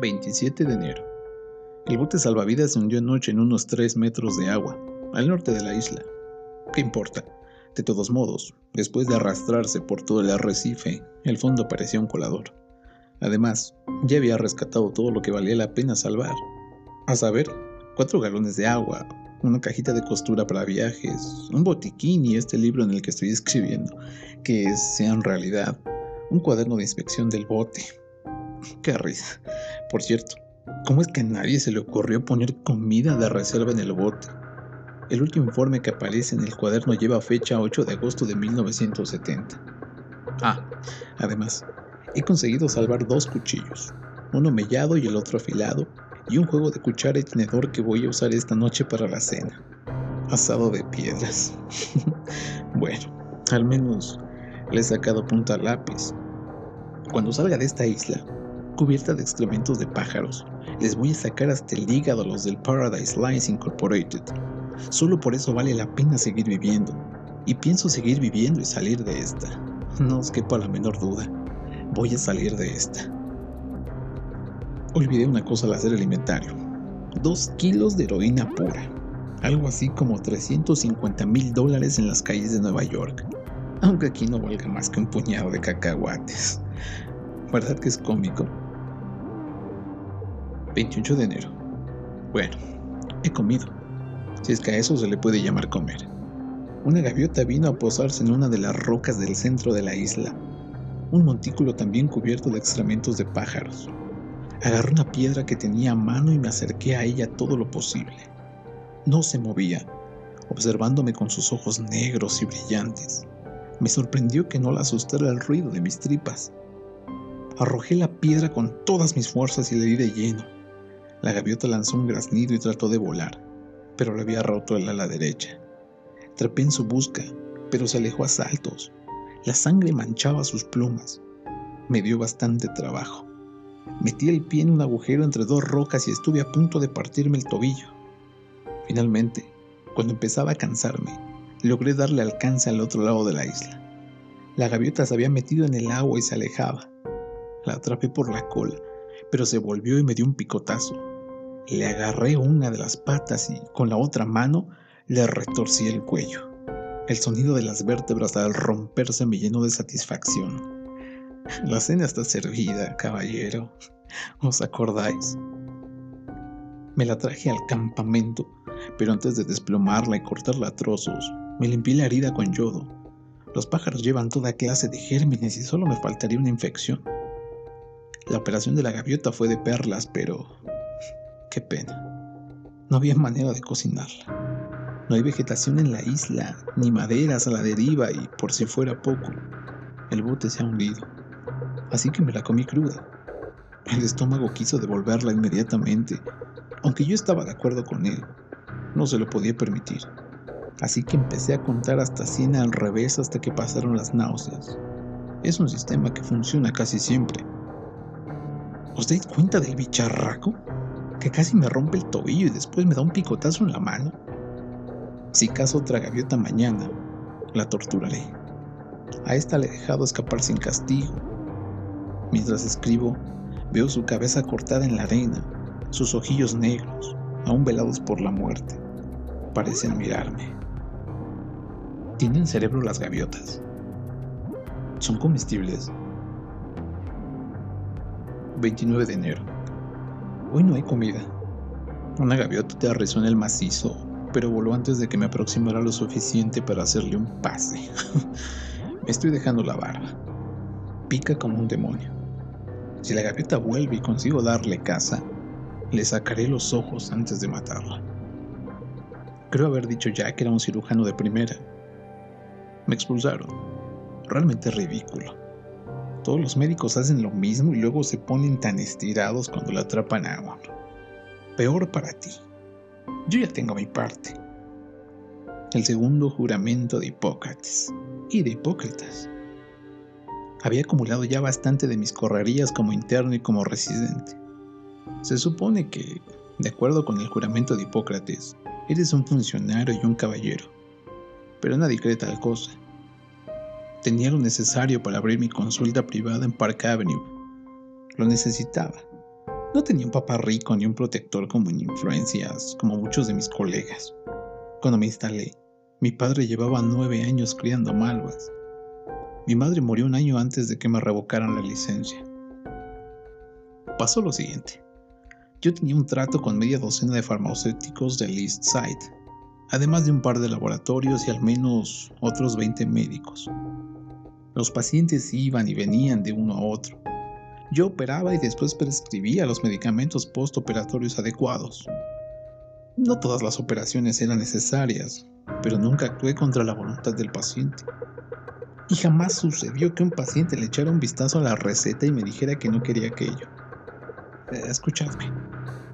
27 de enero. El bote salvavidas se hundió anoche en unos 3 metros de agua, al norte de la isla. ¿Qué importa? De todos modos, después de arrastrarse por todo el arrecife, el fondo parecía un colador. Además, ya había rescatado todo lo que valía la pena salvar. A saber, cuatro galones de agua, una cajita de costura para viajes, un botiquín y este libro en el que estoy escribiendo, que sea en realidad un cuaderno de inspección del bote. Qué risa. Por cierto, ¿cómo es que a nadie se le ocurrió poner comida de reserva en el bote? El último informe que aparece en el cuaderno lleva fecha 8 de agosto de 1970. Ah, además, he conseguido salvar dos cuchillos, uno mellado y el otro afilado, y un juego de cuchara y tenedor que voy a usar esta noche para la cena. Asado de piedras. bueno, al menos le he sacado punta al lápiz. Cuando salga de esta isla, cubierta de excrementos de pájaros, les voy a sacar hasta el hígado a los del Paradise Lines Incorporated. Solo por eso vale la pena seguir viviendo. Y pienso seguir viviendo y salir de esta. No os quepa la menor duda. Voy a salir de esta. Olvidé una cosa al hacer el inventario. Dos kilos de heroína pura. Algo así como 350 mil dólares en las calles de Nueva York. Aunque aquí no valga más que un puñado de cacahuates. ¿Verdad que es cómico? 28 de enero. Bueno, he comido. Si es que a eso se le puede llamar comer. Una gaviota vino a posarse en una de las rocas del centro de la isla. Un montículo también cubierto de excrementos de pájaros. Agarré una piedra que tenía a mano y me acerqué a ella todo lo posible. No se movía, observándome con sus ojos negros y brillantes. Me sorprendió que no la asustara el ruido de mis tripas. Arrojé la piedra con todas mis fuerzas y le di de lleno. La gaviota lanzó un graznido y trató de volar, pero le había roto el ala derecha. Trepé en su busca, pero se alejó a saltos. La sangre manchaba sus plumas. Me dio bastante trabajo. Metí el pie en un agujero entre dos rocas y estuve a punto de partirme el tobillo. Finalmente, cuando empezaba a cansarme, logré darle alcance al otro lado de la isla. La gaviota se había metido en el agua y se alejaba. La atrapé por la cola, pero se volvió y me dio un picotazo. Le agarré una de las patas y con la otra mano le retorcí el cuello. El sonido de las vértebras al romperse me llenó de satisfacción. La cena está servida, caballero. ¿Os acordáis? Me la traje al campamento, pero antes de desplomarla y cortarla a trozos, me limpié la herida con yodo. Los pájaros llevan toda clase de gérmenes y solo me faltaría una infección. La operación de la gaviota fue de perlas, pero... qué pena. No había manera de cocinarla. No hay vegetación en la isla, ni maderas a la deriva y, por si fuera poco, el bote se ha hundido así que me la comí cruda. El estómago quiso devolverla inmediatamente, aunque yo estaba de acuerdo con él. No se lo podía permitir. Así que empecé a contar hasta 100 al revés hasta que pasaron las náuseas. Es un sistema que funciona casi siempre. ¿Os dais cuenta del bicharraco? Que casi me rompe el tobillo y después me da un picotazo en la mano. Si caso otra gaviota mañana, la torturaré. A esta le he dejado escapar sin castigo Mientras escribo, veo su cabeza cortada en la arena, sus ojillos negros, aún velados por la muerte. Parecen mirarme. ¿Tienen cerebro las gaviotas? ¿Son comestibles? 29 de enero. Hoy no hay comida. Una gaviota te en el macizo, pero voló antes de que me aproximara lo suficiente para hacerle un pase. me estoy dejando la barba. Pica como un demonio. Si la gaviota vuelve y consigo darle caza, le sacaré los ojos antes de matarla. Creo haber dicho ya que era un cirujano de primera. Me expulsaron. Realmente ridículo. Todos los médicos hacen lo mismo y luego se ponen tan estirados cuando la atrapan a uno. Peor para ti. Yo ya tengo mi parte. El segundo juramento de Hipócrates y de Hipócritas. Había acumulado ya bastante de mis correrías como interno y como residente. Se supone que, de acuerdo con el juramento de Hipócrates, eres un funcionario y un caballero. Pero nadie cree tal cosa. Tenía lo necesario para abrir mi consulta privada en Park Avenue. Lo necesitaba. No tenía un papá rico ni un protector como en influencias, como muchos de mis colegas. Cuando me instalé, mi padre llevaba nueve años criando malvas. Mi madre murió un año antes de que me revocaran la licencia. Pasó lo siguiente. Yo tenía un trato con media docena de farmacéuticos del East Side, además de un par de laboratorios y al menos otros 20 médicos. Los pacientes iban y venían de uno a otro. Yo operaba y después prescribía los medicamentos postoperatorios adecuados. No todas las operaciones eran necesarias, pero nunca actué contra la voluntad del paciente. Y jamás sucedió que un paciente le echara un vistazo a la receta y me dijera que no quería aquello. Eh, escuchadme.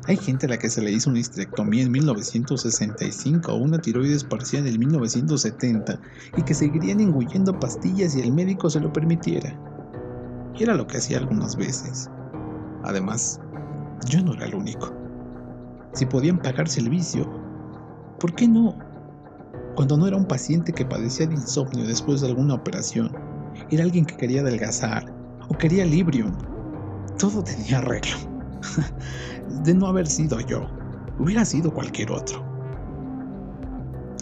Hay gente a la que se le hizo una histerectomía en 1965 o una tiroides parcial en 1970 y que seguirían engullendo pastillas y el médico se lo permitiera. Y era lo que hacía algunas veces. Además, yo no era el único. Si podían pagarse el vicio, ¿por qué no? Cuando no era un paciente que padecía de insomnio después de alguna operación, era alguien que quería adelgazar o quería Librium. Todo tenía arreglo. De no haber sido yo, hubiera sido cualquier otro.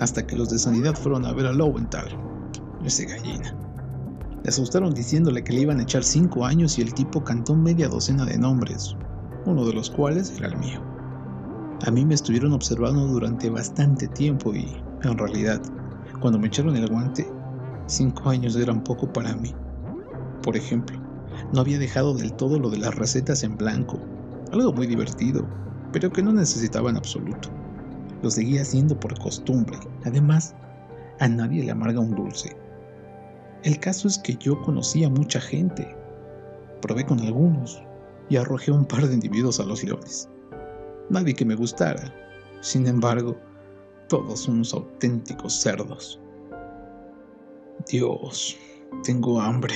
Hasta que los de sanidad fueron a ver a Lowenthal, ese gallina. Le asustaron diciéndole que le iban a echar cinco años y el tipo cantó media docena de nombres, uno de los cuales era el mío. A mí me estuvieron observando durante bastante tiempo y, en realidad, cuando me echaron el guante, cinco años eran poco para mí. Por ejemplo, no había dejado del todo lo de las recetas en blanco algo muy divertido, pero que no necesitaba en absoluto. Lo seguía haciendo por costumbre. Además, a nadie le amarga un dulce. El caso es que yo conocía mucha gente. Probé con algunos y arrojé un par de individuos a los leones. Nadie que me gustara. Sin embargo, todos unos auténticos cerdos. Dios, tengo hambre.